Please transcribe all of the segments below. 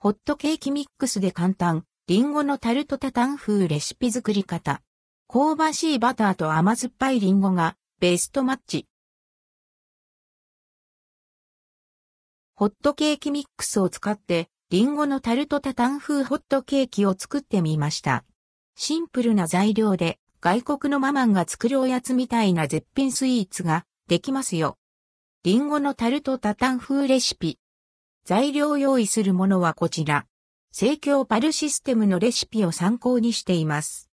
ホットケーキミックスで簡単、リンゴのタルトタタン風レシピ作り方。香ばしいバターと甘酸っぱいリンゴがベストマッチ。ホットケーキミックスを使ってリンゴのタルトタタン風ホットケーキを作ってみました。シンプルな材料で外国のママンが作るおやつみたいな絶品スイーツができますよ。リンゴのタルトタタン風レシピ。材料用意するものはこちら。生協パルシステムのレシピを参考にしています。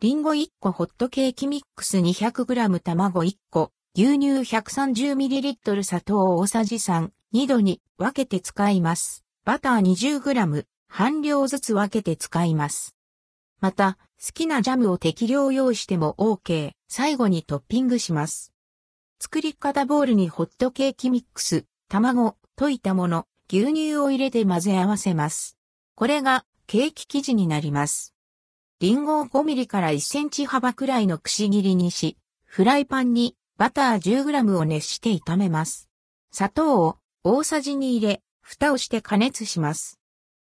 リンゴ1個ホットケーキミックス 200g 卵1個、牛乳 130ml 砂糖大さじ3、2度に分けて使います。バター 20g、半量ずつ分けて使います。また、好きなジャムを適量用意しても OK。最後にトッピングします。作り方ボウルにホットケーキミックス、卵、溶いたもの、牛乳を入れて混ぜ合わせます。これがケーキ生地になります。リンゴを5ミリから1センチ幅くらいのくし切りにし、フライパンにバター 10g を熱して炒めます。砂糖を大さじに入れ、蓋をして加熱します。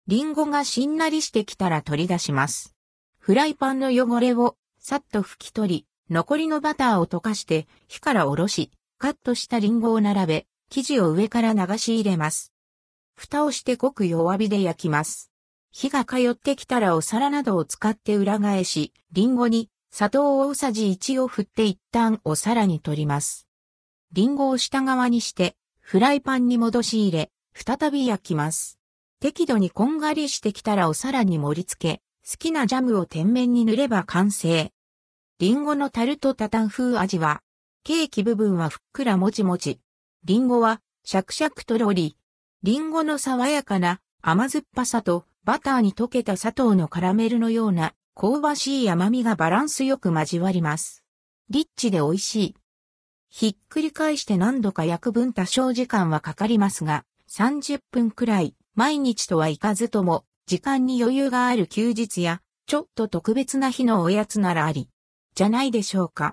リンゴがしんなりしてきたら取り出します。フライパンの汚れをさっと拭き取り、残りのバターを溶かして火からおろし、カットしたリンゴを並べ、生地を上から流し入れます。蓋をしてごく弱火で焼きます。火が通ってきたらお皿などを使って裏返し、リンゴに砂糖大さじ1を振って一旦お皿に取ります。リンゴを下側にして、フライパンに戻し入れ、再び焼きます。適度にこんがりしてきたらお皿に盛り付け、好きなジャムを天面に塗れば完成。リンゴのタルトタタン風味は、ケーキ部分はふっくらもちもち。リンゴはシャクシャクとろり。リンゴの爽やかな甘酸っぱさとバターに溶けた砂糖のカラメルのような香ばしい甘みがバランスよく交わります。リッチで美味しい。ひっくり返して何度か焼く分多少時間はかかりますが、30分くらい毎日とはいかずとも時間に余裕がある休日やちょっと特別な日のおやつならあり。じゃないでしょうか。